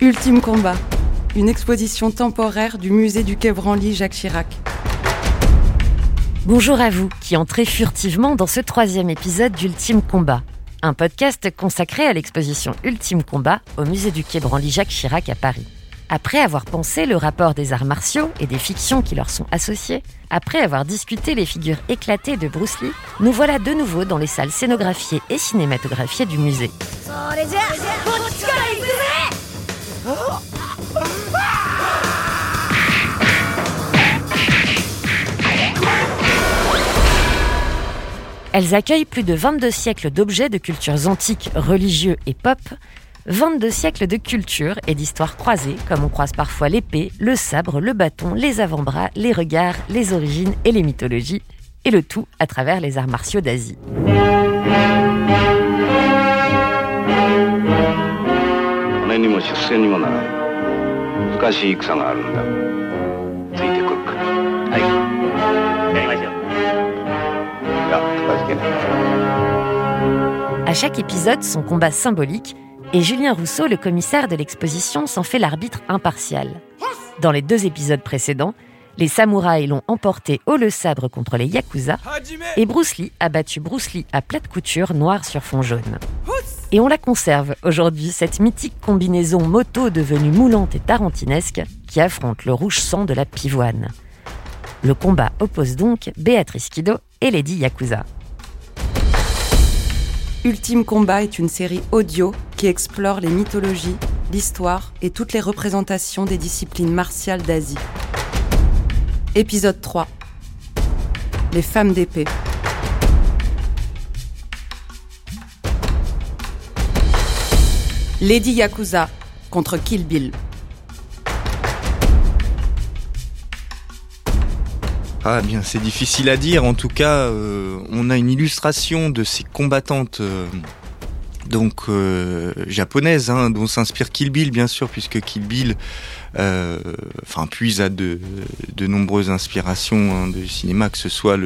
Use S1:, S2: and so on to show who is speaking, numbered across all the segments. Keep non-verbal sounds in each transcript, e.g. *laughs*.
S1: Ultime combat, une exposition temporaire du musée du Quai Branly Jacques Chirac.
S2: Bonjour à vous qui entrez furtivement dans ce troisième épisode d'Ultime Combat, un podcast consacré à l'exposition Ultime Combat au musée du Quai Branly Jacques Chirac à Paris. Après avoir pensé le rapport des arts martiaux et des fictions qui leur sont associées, après avoir discuté les figures éclatées de Bruce Lee, nous voilà de nouveau dans les salles scénographiées et cinématographiées du musée. Elles accueillent plus de 22 siècles d'objets de cultures antiques, religieux et pop, 22 siècles de culture et d'histoire croisées, comme on croise parfois l'épée, le sabre, le bâton, les avant-bras, les regards, les origines et les mythologies, et le tout à travers les arts martiaux d'Asie. À chaque épisode, son combat symbolique, et Julien Rousseau, le commissaire de l'exposition, s'en fait l'arbitre impartial. Dans les deux épisodes précédents, les samouraïs l'ont emporté au le sabre contre les yakuza, et Bruce Lee a battu Bruce Lee à plate couture noir sur fond jaune. Et on la conserve aujourd'hui, cette mythique combinaison moto devenue moulante et tarantinesque qui affronte le rouge sang de la pivoine. Le combat oppose donc Béatrice Kido et Lady Yakuza.
S1: Ultime Combat est une série audio qui explore les mythologies, l'histoire et toutes les représentations des disciplines martiales d'Asie. Épisode 3 Les femmes d'épée. Lady Yakuza contre Kill Bill.
S3: Ah bien, c'est difficile à dire. En tout cas, euh, on a une illustration de ces combattantes euh, donc euh, japonaises, hein, dont s'inspire Kill Bill bien sûr, puisque Kill Bill, enfin puise à de, nombreuses inspirations hein, de cinéma, que ce soit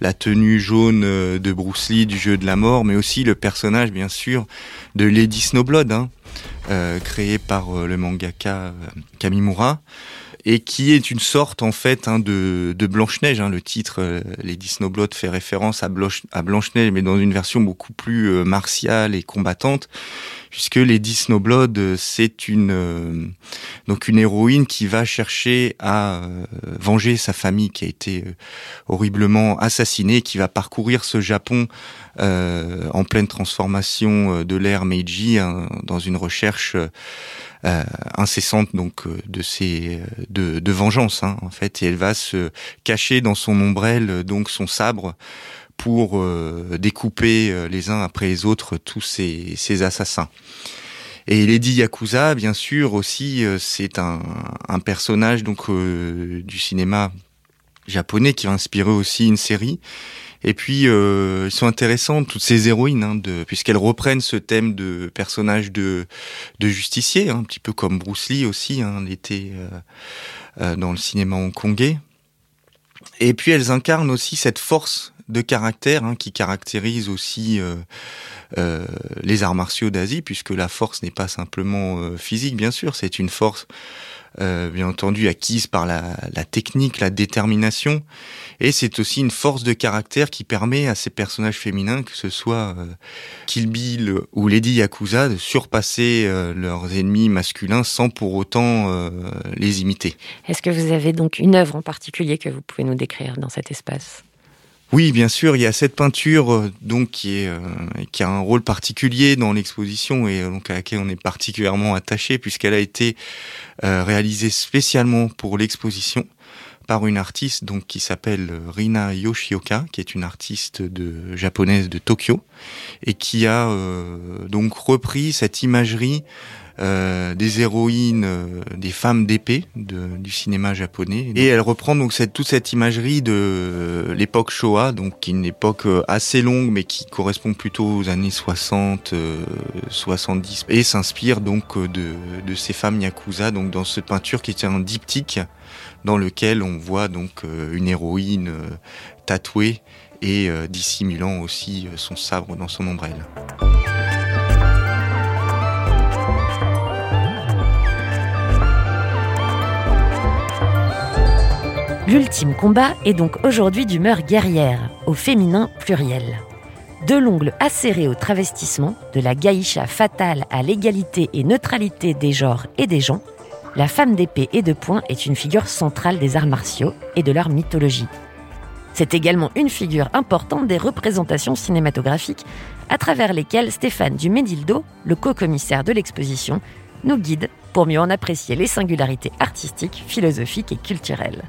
S3: la tenue jaune de Bruce Lee du jeu de la mort, mais aussi le personnage bien sûr de Lady Snowblood, hein, créé par le mangaka Kamimura et qui est une sorte en fait hein, de, Blanche-Neige. Hein. Le titre euh, Lady Snowblood fait référence à, à Blanche-Neige, mais dans une version beaucoup plus euh, martiale et combattante, puisque Lady Snowblood, euh, c'est une euh, donc une héroïne qui va chercher à venger sa famille qui a été horriblement assassinée, qui va parcourir ce Japon en pleine transformation de l'ère Meiji hein, dans une recherche incessante donc euh, de ces euh, de, de vengeance hein, en fait et elle va se cacher dans son ombrelle donc son sabre pour découper les uns après les autres tous ces, ces assassins. Et Lady Yakuza, bien sûr, aussi, c'est un, un, personnage donc du cinéma japonais qui a inspiré aussi une série et puis, euh, sont intéressantes toutes ces héroïnes, hein, puisqu'elles reprennent ce thème de personnage de, de justicier, hein, un petit peu comme Bruce Lee aussi, hein, était euh, euh, dans le cinéma hongkongais. Et puis, elles incarnent aussi cette force de caractère hein, qui caractérise aussi euh, euh, les arts martiaux d'Asie, puisque la force n'est pas simplement euh, physique, bien sûr, c'est une force euh, bien entendu acquise par la, technique, la détermination, et c'est aussi une force de caractère qui permet à ces personnages féminins, que ce soit euh, Kill Bill ou Lady Yakuza, de surpasser euh, leurs ennemis masculins sans pour autant euh, les imiter.
S2: Est-ce que vous avez donc une œuvre en particulier que vous pouvez nous décrire dans cet espace?
S3: Oui, bien sûr, il y a cette peinture euh, donc qui est euh, qui a un rôle particulier dans l'exposition et euh, donc à laquelle on est particulièrement attaché puisqu'elle a été réalisée spécialement pour l'exposition par une artiste donc qui s'appelle Rina Yoshioka, qui est une artiste de japonaise de Tokyo et qui a donc repris cette imagerie euh, des héroïnes, euh, des femmes d'épée du cinéma japonais. Et elle reprend donc cette, toute cette imagerie de l'époque Showa, donc qui est une époque euh, assez longue, mais qui correspond plutôt aux années 60, 70, et s'inspire donc de, de ces femmes yakuza, donc dans cette peinture qui est un diptyque dans lequel on voit donc une héroïne tatouée et dissimulant aussi son sabre dans son ombrelle.
S2: L'ultime combat est donc aujourd'hui d'humeur guerrière, au féminin pluriel. De l'ongle acéré au travestissement, de la gaïcha fatale à l'égalité et neutralité des genres et des gens, la femme d'épée et de poing est une figure centrale des arts martiaux et de leur mythologie. C'est également une figure importante des représentations cinématographiques à travers lesquelles Stéphane Dumédildo, le co-commissaire de l'exposition, nous guide pour mieux en apprécier les singularités artistiques, philosophiques et culturelles.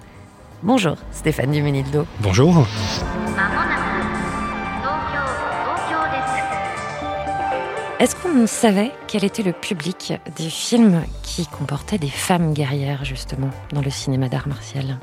S2: Bonjour Stéphane Duménildo.
S4: Bonjour.
S2: Est-ce qu'on savait quel était le public des films qui comportaient des femmes guerrières, justement, dans le cinéma d'art martial?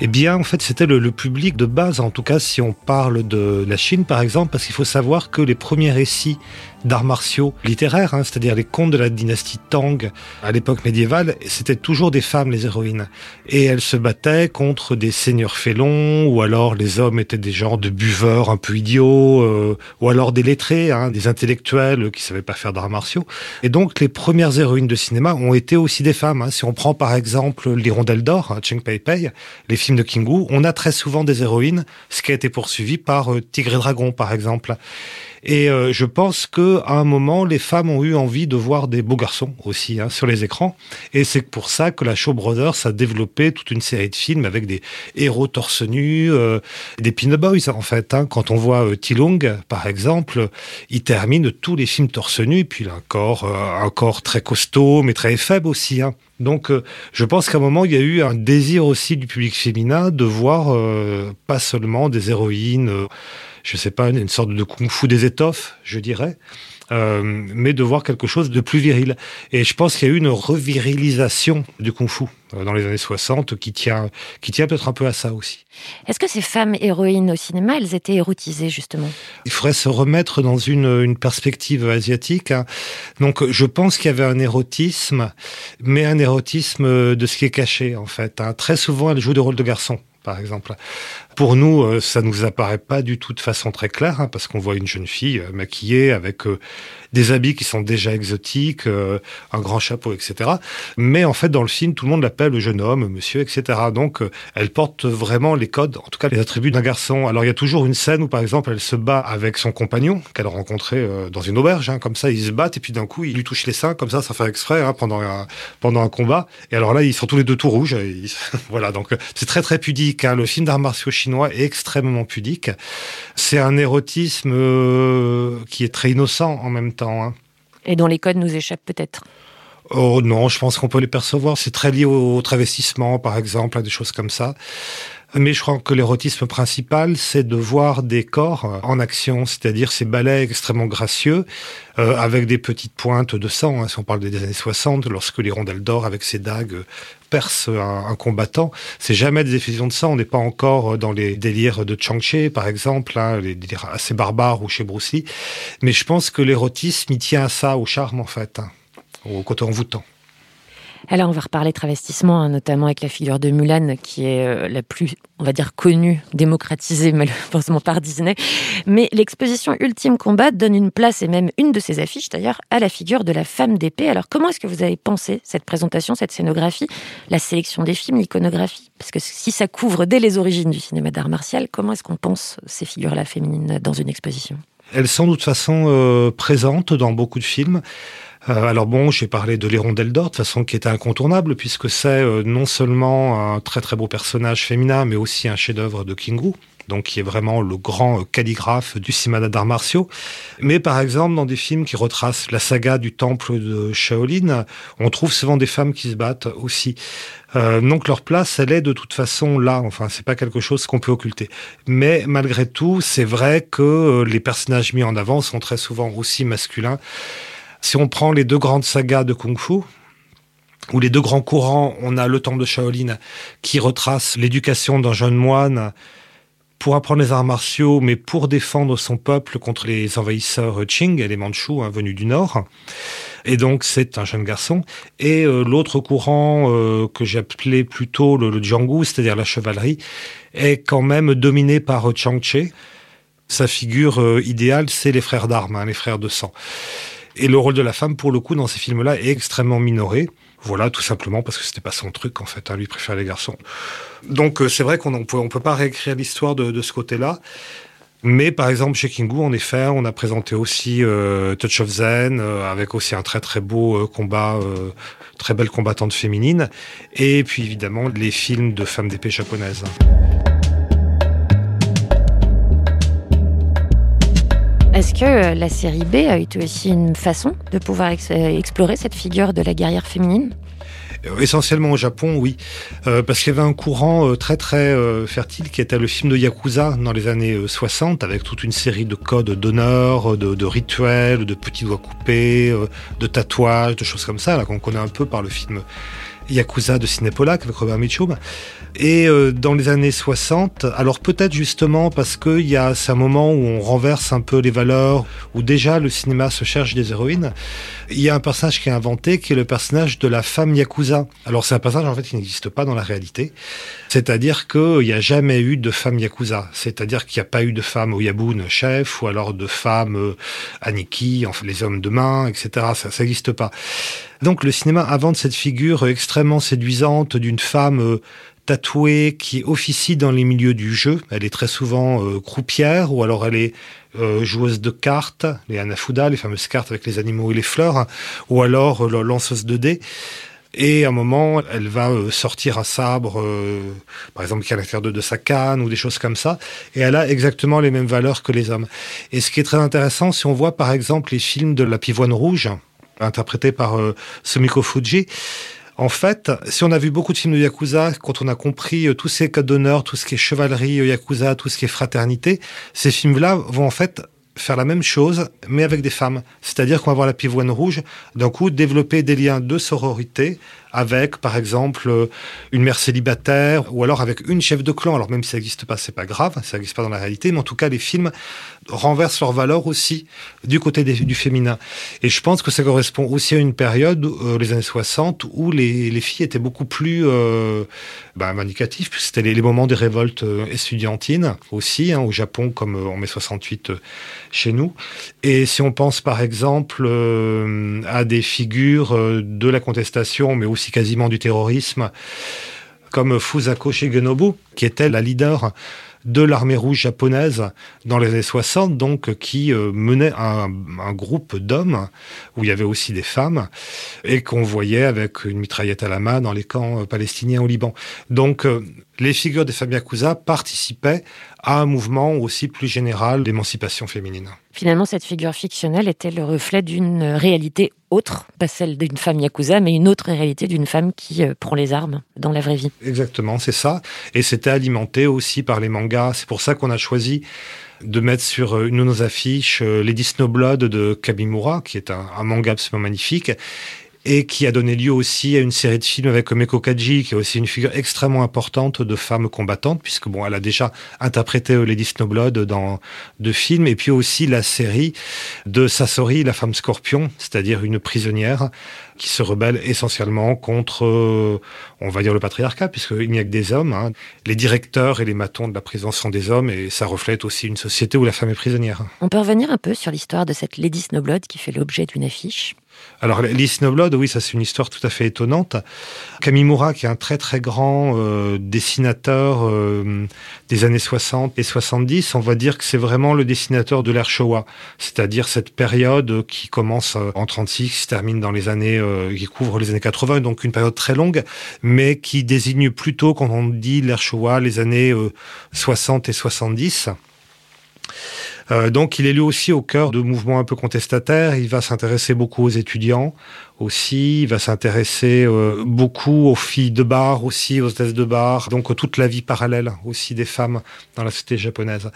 S4: Eh bien, en fait, c'était le, public de base, en tout cas si on parle de la Chine, par exemple, parce qu'il faut savoir que les premiers récits d'arts martiaux littéraires, hein, c'est-à-dire les contes de la dynastie Tang à l'époque médiévale, c'était toujours des femmes les héroïnes. Et elles se battaient contre des seigneurs félons, ou alors les hommes étaient des genres de buveurs un peu idiots, euh, ou alors des lettrés, hein, des intellectuels qui savaient pas faire d'arts martiaux. Et donc les premières héroïnes de cinéma ont été aussi des femmes. Hein. Si on prend par exemple l'Hirondelle d'or, Cheng Pei Pei, les films de King Wu, on a très souvent des héroïnes, ce qui a été poursuivi par euh, Tigre et Dragon par exemple. Et euh, je pense que à un moment, les femmes ont eu envie de voir des beaux garçons aussi hein, sur les écrans. Et c'est pour ça que la Show Brothers a développé toute une série de films avec des héros torse nus, euh, des pin boys en fait. Hein. Quand on voit euh, Tilung, par exemple, il termine tous les films torse nus. Et puis il a un corps, un corps très costaud, mais très faible aussi. Hein. Donc, je pense qu'à un moment, il y a eu un désir aussi du public féminin de voir pas seulement des héroïnes je sais pas, une sorte de kung-fu des étoffes, je dirais. Euh, mais de voir quelque chose de plus viril. Et je pense qu'il y a eu une revirilisation du kung-fu euh, dans les années 60 qui tient, qui tient peut-être un peu à ça aussi.
S2: Est-ce que ces femmes héroïnes au cinéma, elles étaient érotisées justement?
S4: Il faudrait se remettre dans une, une perspective asiatique. Hein. Donc je pense qu'il y avait un érotisme, mais un érotisme de ce qui est caché en fait. Hein. Très souvent, elles jouent des rôles de garçons par exemple. Pour nous, euh, ça nous apparaît pas du tout de façon très claire, hein, parce qu'on voit une jeune fille euh, maquillée avec euh, des habits qui sont déjà exotiques, un grand chapeau, etc. Mais en fait, dans le film, tout le monde l'appelle le jeune homme, monsieur, etc. Donc, elle porte vraiment les codes, en tout cas les attributs d'un garçon. Alors, il y a toujours une scène où, par exemple, elle se bat avec son compagnon qu'elle a rencontré dans une auberge. Hein, comme ça, ils se battent et puis d'un coup, il lui touche les seins, comme ça, ça fait exprès hein, pendant un, pendant un combat. Et alors là, ils sont tous les deux tout rouges. *laughs* voilà, donc c'est très très pudique. Le film d'arts martiaux chinois est extrêmement pudique. C'est un érotisme euh, qui est très innocent en même temps. Hein.
S2: Et dont les codes nous échappent peut-être
S4: Oh non, je pense qu'on peut les percevoir. C'est très lié au, travestissement, par exemple, à des choses comme ça. Mais je crois que l'érotisme principal, c'est de voir des corps en action, c'est-à-dire ces ballets extrêmement gracieux, euh, avec des petites pointes de sang. Hein, si on parle des années 60, lorsque les rondelles d'or avec ses dagues percent un, combattant, c'est jamais des effusions de sang. On n'est pas encore dans les délires de Chang-Chi, par exemple, hein, les délires assez barbares ou chez Bruce. Mais je pense que l'érotisme, il tient à ça, au charme, en fait, hein, au côté envoûtant.
S2: Alors, on va reparler travestissement, hein, notamment avec la figure de Mulan, qui est euh, la plus, on va dire, connue, démocratisée *laughs* malheureusement par Disney. Mais l'exposition Ultime Combat donne une place, et même une de ses affiches d'ailleurs, à la figure de la femme d'épée. Alors, comment est-ce que vous avez pensé cette présentation, cette scénographie, la sélection des films, l'iconographie? Parce que si ça couvre dès les origines du cinéma d'art martial, comment est-ce qu'on pense ces figures-là féminines dans une exposition?
S4: Elles sont de toute façon euh, présentes dans beaucoup de films. Euh, alors bon, j'ai parlé de l'Hirondelle d'Or, de façon qui était incontournable, puisque c'est euh, non seulement un très très beau personnage féminin, mais aussi un chef-d'œuvre de King Wu donc qui est vraiment le grand euh, calligraphe du cinéma d'arts martiaux. Mais par exemple, dans des films qui retracent la saga du temple de Shaolin, on trouve souvent des femmes qui se battent aussi. donc leur place, elle est de toute façon là. Enfin, c'est pas quelque chose qu'on peut occulter. Mais malgré tout, c'est vrai que les personnages mis en avant sont très souvent aussi masculins. Si on prend les deux grandes sagas de Kung Fu, ou les deux grands courants, on a le temple de Shaolin qui retrace l'éducation d'un jeune moine pour apprendre les arts martiaux, mais pour défendre son peuple contre les envahisseurs Qing et les Mandchous hein, venus du nord. Et donc c'est un jeune garçon. Et euh, l'autre courant euh, que appelé plutôt le, le Jianggu, c'est-à-dire la chevalerie, est quand même dominé par Chang Che. Sa figure euh, idéale, c'est les frères d'armes, hein, les frères de sang. Et le rôle de la femme, pour le coup, dans ces films-là, est extrêmement minoré. Voilà, tout simplement parce que c'était pas son truc en fait. Hein, lui préfère les garçons. Donc euh, c'est vrai qu'on ne peut, on peut pas réécrire l'histoire de, de, ce côté-là. Mais par exemple chez Kingu, en effet, on a présenté aussi euh, Touch of Zen euh, avec aussi un très très beau euh, combat, euh, très belle combattante féminine, et puis évidemment les films de femmes d'épée japonaises.
S2: Est-ce que la série B a été aussi une façon de pouvoir ex explorer cette figure de la guerrière féminine?
S4: Euh, essentiellement au Japon, oui, euh, parce qu'il y avait un courant euh, très très euh, fertile qui était le film de Yakuza dans les années 60, avec toute une série de codes d'honneur, de, rituels, de petits doigts coupés, de tatouages, de choses comme ça, qu'on connaît un peu par le film Yakuza de Cinépolac avec Robert Mitchum. Et euh, dans les années 60, alors peut-être justement parce que y a un moment où on renverse un peu les valeurs, où déjà le cinéma se cherche des héroïnes. Il y a un personnage qui est inventé, qui est le personnage de la femme yakuza. Alors c'est un personnage en fait qui n'existe pas dans la réalité. C'est-à-dire qu'il n'y a jamais eu de femme yakuza. C'est-à-dire qu'il n'y a pas eu de femme Oyabun chef, ou alors de femme euh, Aniki, les hommes de main, etc. Ça n'existe pas. Donc le cinéma invente cette figure extrêmement séduisante d'une femme euh, tatouée qui officie dans les milieux du jeu. Elle est très souvent euh, croupière ou alors elle est euh, joueuse de cartes, les anafuda, les fameuses cartes avec les animaux et les fleurs, hein, ou alors lanceuse de dés. Et à un moment, elle va sortir un sabre, par exemple, qui est de, de, sa canne ou des choses comme ça. Et elle a exactement les mêmes valeurs que les hommes. Et ce qui est très intéressant, si on voit par exemple les films de la pivoine rouge, interprétés par euh, Sumiko Fuji, en fait, si on a vu beaucoup de films de Yakuza, quand on a compris euh, tous ces codes d'honneur, tout ce qui est chevalerie euh, Yakuza, tout ce qui est fraternité, ces films-là vont en fait faire la même chose, mais avec des femmes. C'est-à-dire qu'on va voir la pivoine rouge, d'un coup, développer des liens de sororité avec, par exemple, euh, une mère célibataire, ou alors avec une chef de clan. Alors même si ça n'existe pas, c'est pas grave, ça n'existe pas dans la réalité, mais en tout cas, les films renversent leurs valeurs aussi du côté du féminin. Et je pense que ça correspond aussi à une période, euh, les années 60, où les, les filles étaient beaucoup plus euh, bah, manicatives, puisque c'était les, moments des révoltes euh, aussi, hein, au Japon, comme en mai 68 chez nous. Et si on pense par exemple euh, à des figures de la contestation, mais aussi quasiment du terrorisme, comme Fusako Shigenobu, qui était la leader de l'armée rouge japonaise dans les années 60, donc qui euh, menait un, groupe d'hommes où il y avait aussi des femmes et qu'on voyait avec une mitraillette à la main dans les camps euh, palestiniens au Liban. Donc euh, les figures des femmes Yakuza participaient à un mouvement aussi plus général d'émancipation féminine.
S2: Finalement, cette figure fictionnelle était le reflet d'une réalité autre, pas celle d'une femme Yakuza, mais une autre réalité d'une femme qui euh, prend les armes dans la vraie vie.
S4: Exactement, c'est ça. Et c'était alimenté aussi par les mangas. C'est pour ça qu'on a choisi de mettre sur une de nos affiches euh, Lady Snowblood de Kabimura, qui est un, un manga absolument magnifique et qui a donné lieu aussi à une série de films avec Omeko Kaji, qui est aussi une figure extrêmement importante de femme combattante, puisque bon, elle a déjà interprété euh, Lady Snowblood dans deux films, et puis aussi la série de Sasori, la femme scorpion, c'est-à-dire une prisonnière qui se rebelle essentiellement contre, euh, on va dire, le patriarcat, puisqu'il n'y a que des hommes. Hein. Les directeurs et les matons de la prison sont des hommes, et ça reflète aussi une société où la femme est prisonnière.
S2: On peut revenir un peu sur l'histoire de cette Lady Snowblood qui fait l'objet d'une affiche
S4: alors, Lee Snowblood, oui, ça c'est une histoire tout à fait étonnante. Kamimura, qui est un très très grand euh, dessinateur euh, des années 60 et 70, on va dire que c'est vraiment le dessinateur de l'ère Showa, c'est-à-dire cette période qui commence euh, en 36, qui se termine dans les années, qui couvre les années 80, donc une période très longue, mais qui désigne plutôt, quand on dit l'ère Showa, les années 60 et 70. Euh, donc il est lui aussi au cœur de mouvements un peu contestataires. Il va s'intéresser beaucoup aux étudiants aussi. Il va s'intéresser euh, beaucoup aux filles de bar aussi, aux hôtesses de bar. Donc toute la vie parallèle aussi des femmes dans la société japonaise.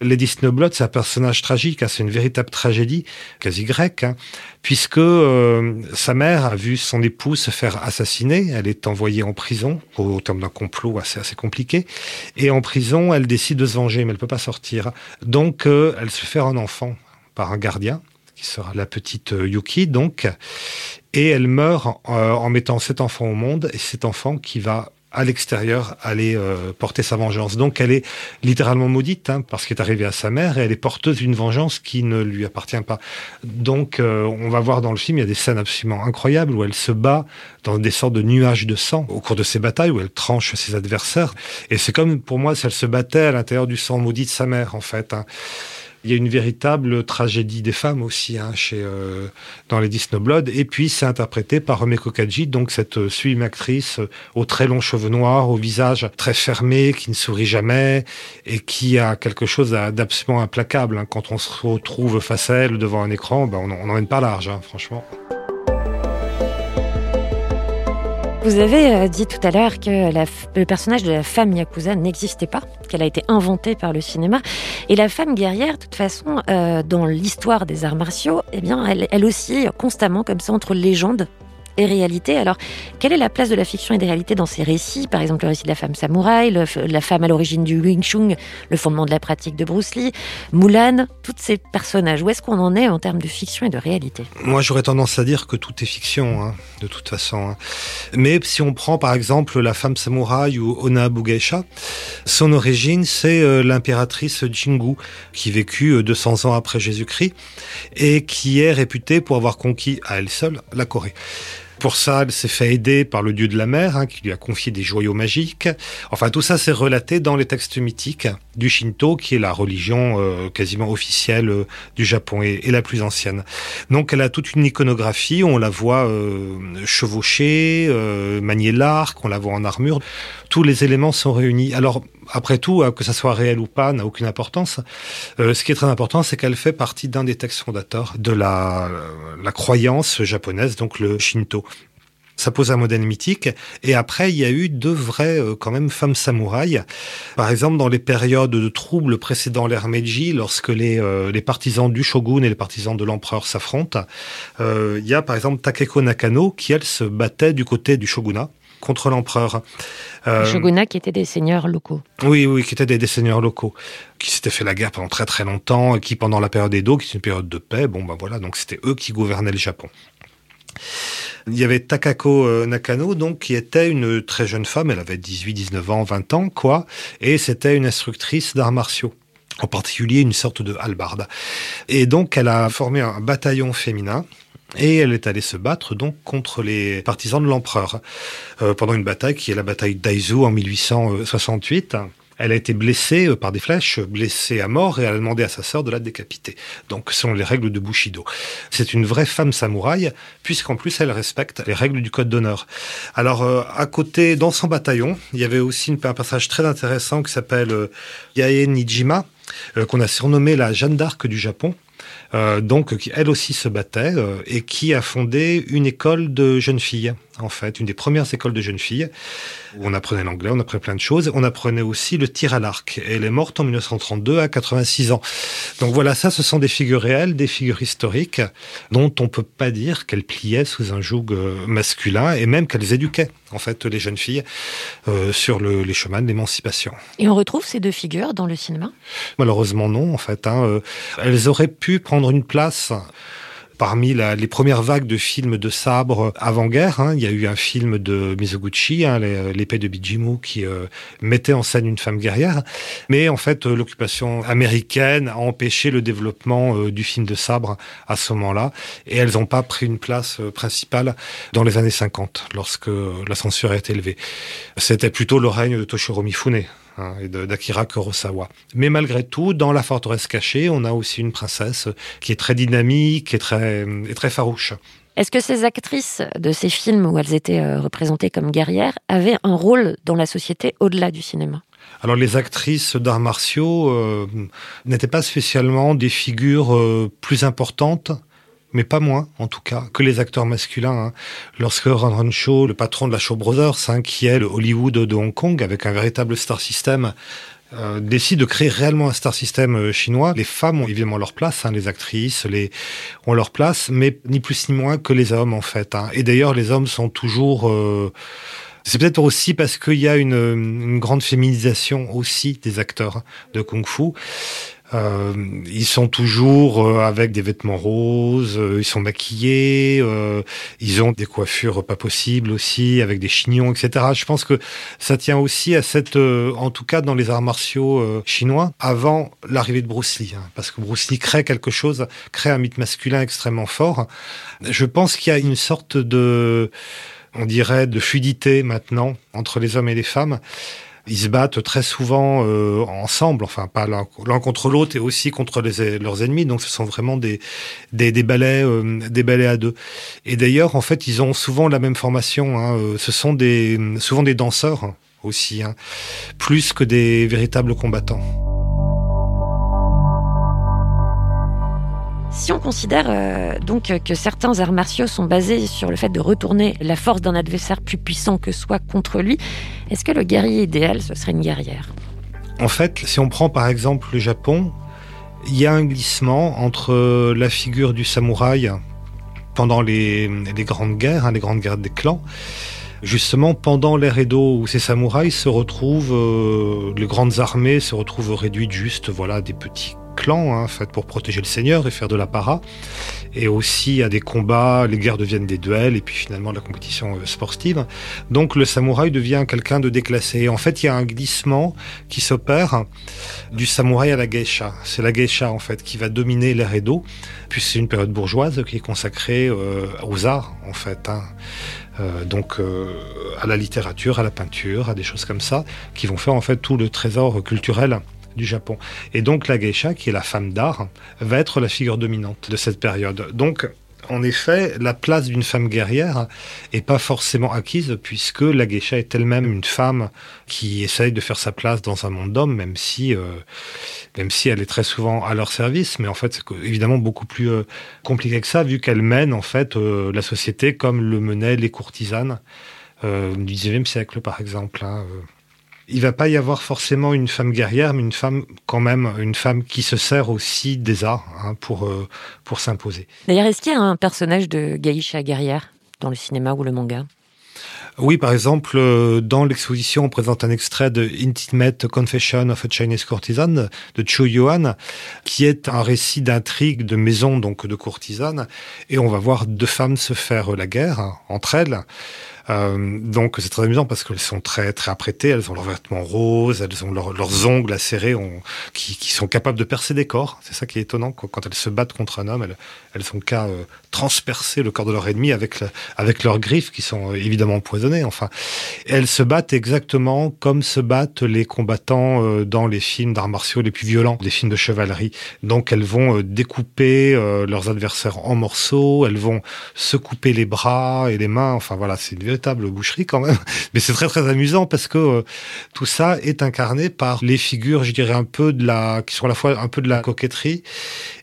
S4: Lady Snowblood, c'est un personnage tragique. Hein, c'est une véritable tragédie, quasi grecque, hein, puisque euh, sa mère a vu son époux se faire assassiner. Elle est envoyée en prison au terme d'un complot assez compliqué. Et en prison, elle décide de se venger, mais elle peut pas sortir. Donc euh, elle se fait un enfant par un gardien qui sera la petite euh, Yuki donc et elle meurt euh, en mettant cet enfant au monde et cet enfant qui va à l'extérieur aller euh, porter sa vengeance. Donc elle est littéralement maudite hein, parce qu'elle est arrivée à sa mère et elle est porteuse d'une vengeance qui ne lui appartient pas. Donc on va voir dans le film, il y a des scènes absolument incroyables où elle se bat dans des sortes de nuages de sang au cours de ses batailles où elle tranche ses adversaires. Et c'est comme pour moi si elle se battait à l'intérieur du sang maudit de sa mère en fait. Hein. Il y a une véritable tragédie des femmes aussi hein, chez, euh, dans les Disney Blood. Et puis, c'est interprété par Rumeko Kaji, donc cette euh, sublime actrice euh, aux très longs cheveux noirs, au visage très fermé, qui ne sourit jamais et qui a quelque chose d'absolument implacable. Hein. Quand on se retrouve face à elle devant un écran, ben, on n'en pas large, hein, franchement.
S2: Vous avez euh, dit tout à l'heure que le personnage de la femme Yakuza n'existait pas, qu'elle a été inventée par le cinéma. Et la femme guerrière, de toute façon, euh, dans l'histoire des arts martiaux, eh bien, elle, elle oscille constamment comme ça entre légende et réalité. Alors, quelle est la place de la fiction et des réalités dans ces récits? Par exemple, le récit de la femme samouraï, la femme à l'origine du Wing Chun, le fondement de la pratique de Bruce Lee, Mulan, tous ces personnages. Où est-ce qu'on en est en termes de fiction et de réalité?
S4: Moi, j'aurais tendance à dire que tout est fiction, hein, de toute façon. Hein. Mais si on prend par exemple la femme samouraï ou Ona Bugeisha, son origine, c'est euh, l'impératrice Jingu, qui vécut 200 euh, ans après Jésus-Christ et qui est réputée pour avoir conquis à elle seule la Corée. Pour ça, elle s'est fait aider par le dieu de la mer, hein, qui lui a confié des joyaux magiques. Enfin, tout ça, c'est relaté dans les textes mythiques du Shinto, qui est la religion euh, quasiment officielle euh, du Japon et, la plus ancienne. Donc, elle a toute une iconographie. On la voit euh, chevaucher, euh, manier l'arc, on la voit en armure. Tous les éléments sont réunis. Alors, après tout, que ça soit réel ou pas, n'a aucune importance. ce qui est très important, c'est qu'elle fait partie d'un des textes fondateurs de la, la croyance japonaise, donc le Shinto. Ça pose un modèle mythique. Et après, il y a eu deux vraies, euh, femmes samouraïs. Par exemple, dans les périodes de troubles précédant l'ère Meiji, lorsque les, euh, partisans du shogun et les partisans de l'empereur s'affrontent, euh, il y a par exemple Takeko Nakano qui, elle, se battait du côté du shogunat contre l'empereur.
S2: Euh, shogunat qui étaient des seigneurs locaux.
S4: Oui, oui, qui étaient des, seigneurs locaux, qui s'étaient fait la guerre pendant très très longtemps, et qui pendant la période Edo, qui est une période de paix, bon ben voilà, donc c'était eux qui gouvernaient le Japon. Il y avait Takako euh, Nakano, donc, qui était une très jeune femme, elle avait 18, 19 ans, 20 ans, quoi, et c'était une instructrice d'arts martiaux en particulier une sorte de halbarde. Et donc, elle a formé un bataillon féminin et elle est allée se battre donc contre les partisans de l'empereur euh, pendant une bataille qui est la bataille d'Aizu en 1868. Elle a été blessée euh, par des flèches, blessée à mort, et elle a demandé à sa sœur de la décapiter. Donc, selon les règles de Bushido. C'est une vraie femme samouraï, puisqu'en plus, elle respecte les règles du code d'honneur. Alors, euh, à côté, dans son bataillon, il y avait aussi un passage très intéressant qui s'appelle euh, Yae Nijima, qu'on a surnommé la Jeanne d'Arc du Japon. Donc qui elle aussi se battait et qui a fondé une école de jeunes filles en fait, une des premières écoles de jeunes filles. Où on apprenait l'anglais, on apprenait plein de choses. On apprenait aussi le tir à l'arc. Et elle est morte en 1932 à 86 ans. Donc voilà, ça, ce sont des figures réelles, des figures historiques, dont on peut pas dire qu'elles pliaient sous un joug euh, masculin et même qu'elles éduquaient, en fait, les jeunes filles euh, sur le, les chemins de l'émancipation.
S2: Et on retrouve ces deux figures dans le cinéma?
S4: Malheureusement non, en fait. Hein, euh, elles auraient pu prendre une place parmi les premières vagues de films de sabre avant-guerre. Hein, il y a eu un film de Mizoguchi, hein, l'épée de Bijimu, qui euh, mettait en scène une femme guerrière. Mais en fait, euh, l'occupation américaine a empêché le développement euh, du film de sabre à ce moment-là. Et elles n'ont pas pris une place principale dans les années 50, lorsque la censure a été élevée. C'était plutôt le règne de Toshiro Mifune. Hein, et d'Akira Kurosawa. Mais malgré tout, dans La forteresse cachée, on a aussi une princesse qui est très dynamique et très, et très farouche.
S2: Est-ce que ces actrices de ces films où elles étaient euh, représentées comme guerrières avaient un rôle dans la société au-delà du cinéma?
S4: Alors les actrices d'arts martiaux euh, n'étaient pas spécialement des figures euh, plus importantes mais pas moins, en tout cas, que les acteurs masculins. Hein. Lorsque Ron Shaw, le patron de la Shaw Brothers, hein, qui est le Hollywood de Hong Kong, avec un véritable star system, euh, décide de créer réellement un star system euh, chinois, les femmes ont évidemment leur place, hein, les actrices les, ont leur place, mais ni plus ni moins que les hommes, en fait. Hein. Et d'ailleurs, les hommes sont toujours... Euh, c'est peut-être aussi parce qu'il y a une, une, grande féminisation aussi des acteurs de kung-fu. Euh, ils sont toujours euh, avec des vêtements roses, euh, ils sont maquillés, ils ont des coiffures pas possibles aussi, avec des chignons, etc. Je pense que ça tient aussi à cette, en tout cas dans les arts martiaux chinois, avant l'arrivée de Bruce Lee, hein, parce que Bruce Lee crée quelque chose, crée un mythe masculin extrêmement fort. Je pense qu'il y a une sorte de, on dirait, de fluidité maintenant entre les hommes et les femmes ils se battent très souvent euh, ensemble, enfin pas l'un contre l'autre et aussi contre les, leurs ennemis. Donc ce sont vraiment des des, des ballets euh, des ballets à deux. Et d'ailleurs, en fait, ils ont souvent la même formation. Hein. Euh, ce sont des souvent des danseurs aussi, hein, plus que des véritables combattants.
S2: Si on considère euh, donc que certains arts martiaux sont basés sur le fait de retourner la force d'un adversaire plus puissant que soi contre lui, est-ce que le guerrier idéal, ce serait une guerrière?
S4: En fait, si on prend par exemple le Japon, il y a un glissement entre la figure du samouraï pendant les, grandes guerres, hein, les grandes guerres des clans, justement pendant l'ère Edo où ces samouraïs se retrouvent, euh, les grandes armées se retrouvent réduites juste voilà des petits clan, hein, pour protéger le seigneur et faire de la para. Et aussi à des combats, les guerres deviennent des duels et puis finalement la compétition euh, sportive. Donc le samouraï devient quelqu'un de déclassé. en fait, il y a un glissement qui s'opère du samouraï à la geisha. C'est la geisha en fait qui va dominer l'ère Edo, puis c'est une période bourgeoise qui est consacrée euh, aux arts en fait. Hein. Euh, donc à la littérature, à la peinture, à des choses comme ça, qui vont faire en fait tout le trésor culturel du Japon. Et donc la geisha, qui est la femme d'art, va être la figure dominante de cette période. Donc en effet, la place d'une femme guerrière est pas forcément acquise puisque la geisha est elle-même une femme qui essaye de faire sa place dans un monde d'hommes, même si, euh, même si elle est très souvent à leur service. Mais en fait, c'est évidemment beaucoup plus euh, compliqué que ça, vu qu'elle mène en fait euh, la société comme le menaient les courtisanes du XIXe siècle, par exemple. Hein, il va pas y avoir forcément une femme guerrière, mais une femme quand même, une femme qui se sert aussi des arts hein, pour, euh, pour s'imposer.
S2: D'ailleurs, est-ce qu'il y a un personnage de geisha guerrière dans le cinéma ou le manga?
S4: Oui, par exemple, euh, dans l'exposition, on présente un extrait de Intimate Confession of a Chinese Courtesan de Chu Yuan, qui est un récit d'intrigue de maison, donc de courtisanes, et on va voir deux femmes se faire la guerre hein, entre elles. Euh, donc c'est très amusant parce qu'elles sont très très apprêtées, elles ont leurs vêtements roses, elles ont leurs ongles acérés qui, sont capables de percer des corps. C'est ça qui est étonnant quand elles se battent contre un homme, elles, elles sont qu'à euh, transpercer le corps de leur ennemi avec avec leurs griffes qui sont euh, évidemment empoisonnées. Enfin, elles se battent exactement comme se battent les combattants euh, dans les films d'arts martiaux les plus violents, les films de chevalerie. Donc elles vont découper leurs adversaires en morceaux, elles vont se couper les bras et les mains. Enfin voilà, c'est une véritable boucherie quand même. *laughs* Mais c'est très très amusant parce que euh, tout ça est incarné par les figures, je dirais un peu de la, qui sont à la fois un peu de la coquetterie,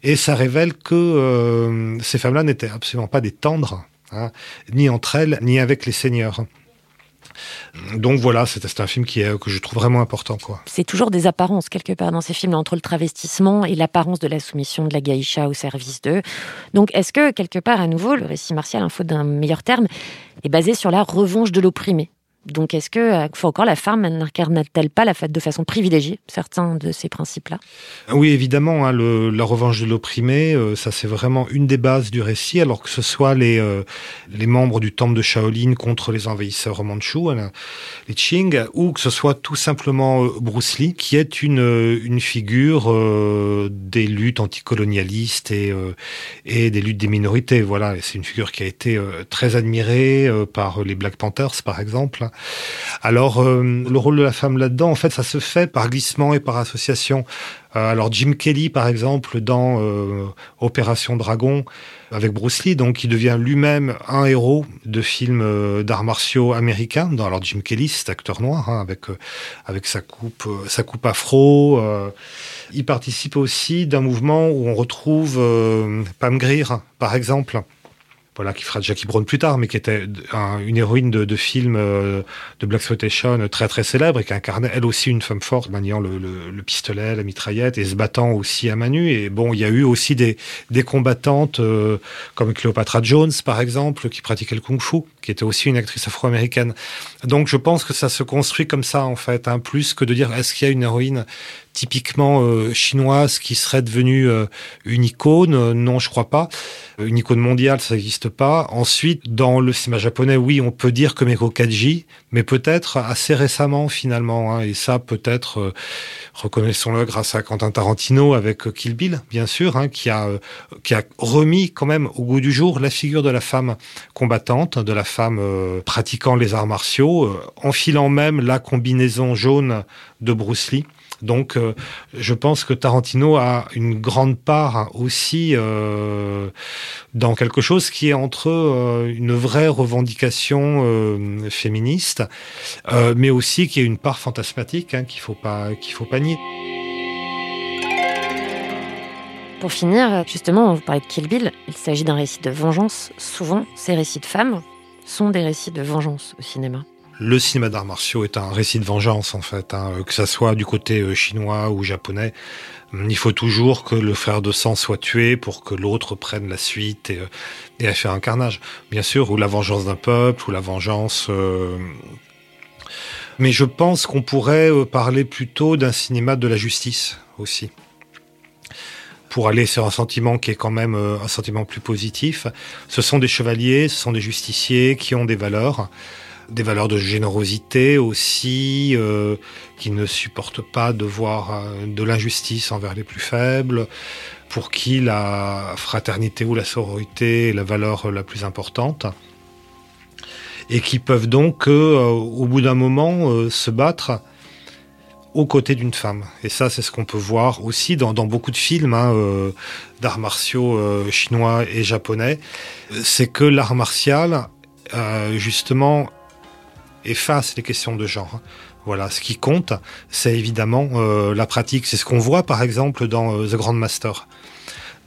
S4: et ça révèle que euh, ces femmes-là n'étaient absolument pas des tendres, hein, ni entre elles, ni avec les seigneurs. Donc voilà, c'est un film qui est, que je trouve vraiment important. quoi.
S2: C'est toujours des apparences quelque part dans ces films, entre le travestissement et l'apparence de la soumission de la geisha au service d'eux. Donc est-ce que quelque part, à nouveau, le récit martial, un faute d'un meilleur terme, est basé sur la revanche de l'opprimé? Donc, est-ce que, euh, encore, la femme n'incarne-t-elle pas la fête de façon privilégiée certains de ces principes-là?
S4: Oui, évidemment. Hein, la revanche de l'opprimé, euh, ça c'est vraiment une des bases du récit, alors que ce soit les, euh, les membres du temple de Shaolin contre les envahisseurs mandchous, hein, les Qing, ou que ce soit tout simplement Bruce Lee, qui est une, une figure des luttes anticolonialistes et, et des luttes des minorités. Voilà, c'est une figure qui a été très admirée par les Black Panthers, par exemple. Alors, euh, le rôle de la femme là-dedans, en fait, ça se fait par glissement et par association. Euh, alors, Jim Kelly, par exemple, dans euh, Opération Dragon, avec Bruce Lee, donc il devient lui-même un héros de films d'arts martiaux américains. alors, Jim Kelly, c'est acteur noir, hein, avec sa coupe, sa coupe afro. il participe aussi d'un mouvement où on retrouve Pam Grier, par exemple voilà, qui fera Jackie Brown plus tard, mais qui était une héroïne de, film euh, de Black Exploitation très très célèbre et qui incarnait elle aussi une femme forte, maniant le, le, le, pistolet, la mitraillette et se battant aussi à main nue. Et bon, il y a eu aussi des, des combattantes euh, comme Cleopatra Jones, par exemple, qui pratiquait le kung-fu, qui était aussi une actrice afro-américaine. Donc je pense que ça se construit comme ça en fait, hein, plus que de dire est-ce qu'il y a une héroïne typiquement euh, chinoise qui serait devenue euh, une icône? Non, je crois pas. Une icône mondiale, ça n'existe pas. Ensuite, dans le cinéma japonais, oui, on peut dire que Meko Kaji, mais peut-être assez récemment finalement. Hein, et ça, peut-être, euh, reconnaissons-le, grâce à Quentin Tarantino avec Kill Bill, bien sûr, hein, qui a qui a remis quand même au goût du jour la figure de la femme combattante, de la pratiquant les arts martiaux, enfilant même la combinaison jaune de Bruce Lee. Donc, euh, je pense que Tarantino a une grande part aussi euh, dans quelque chose qui est entre euh, une vraie revendication féministe, mais aussi qui est une part fantasmatique hein, qu'il faut pas faut pas nier.
S2: Pour finir, justement, vous parlez de Kill Bill. Il s'agit d'un récit de vengeance. Souvent, ces récits de femmes sont des récits de vengeance au cinéma
S4: le cinéma d'arts martiaux est un récit de vengeance en fait, hein, que ça soit du côté euh, chinois ou japonais. Hum, il faut toujours que le frère de sang soit tué pour que l'autre prenne la suite et, euh, et un carnage, bien sûr, ou la vengeance d'un peuple, ou la vengeance. Euh, mais je pense qu'on pourrait parler plutôt d'un cinéma de la justice aussi pour aller sur un sentiment qui est quand même un sentiment plus positif. Ce sont des chevaliers, ce sont des justiciers qui ont des valeurs des valeurs de générosité aussi, euh, qui ne supportent pas de voir euh, de l'injustice envers les plus faibles, pour qui la fraternité ou la sororité est la valeur la plus importante, et qui peuvent donc, euh, au bout d'un moment, se battre aux côtés d'une femme. Et ça, c'est ce qu'on peut voir aussi dans, beaucoup de films hein, d'arts martiaux chinois et japonais. C'est que l'art martial, justement, efface les questions de genre. Voilà, ce qui compte, c'est évidemment euh, la pratique. C'est ce qu'on voit par exemple dans euh, The Grand Master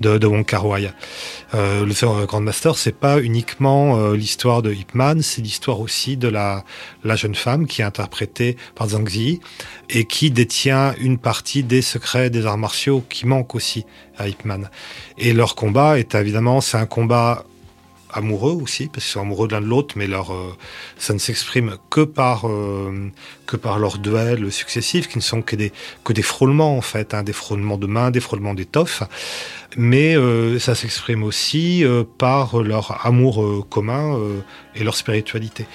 S4: de, de Wong Kar. Euh, le Grand Master, c'est pas uniquement l'histoire de Ip Man, c'est l'histoire aussi de la, la jeune femme qui est interprétée par Zhang Zi et qui détient une partie des secrets des arts martiaux qui manquent aussi à Ip Man. Et leur combat est évidemment, c'est un combat amoureux aussi, parce qu'ils sont amoureux l'un de l'autre, mais leur, euh, ça ne s'exprime que par, euh, que par leurs duels successifs, qui ne sont que des, que des frôlements en fait, hein, des frôlements de mains, des frôlements d'étoffes. Mais euh, ça s'exprime aussi par leur amour commun et leur spiritualité.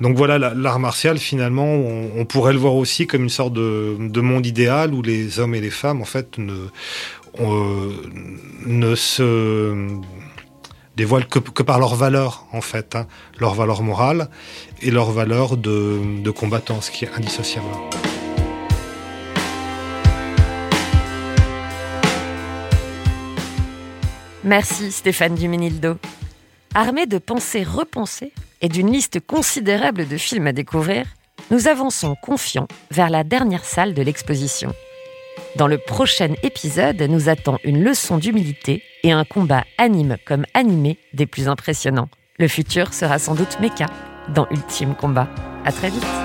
S4: Donc voilà, l'art martial finalement, on, pourrait le voir aussi comme une sorte de, de monde idéal où les hommes et les femmes en fait ne, ne se dévoilent que, que par leur valeur, en fait, hein, leur valeur morale et leur valeur de, de combattant, ce qui est indissociable.
S2: Merci Stéphane Duménildo. Armé de pensées repensées et d'une liste considérable de films à découvrir, nous avançons confiants vers la dernière salle de l'exposition. Dans le prochain épisode, nous attend une leçon d'humilité et un combat anime comme animé des plus impressionnants. Le futur sera sans doute Mecha dans Ultime Combat. À très vite.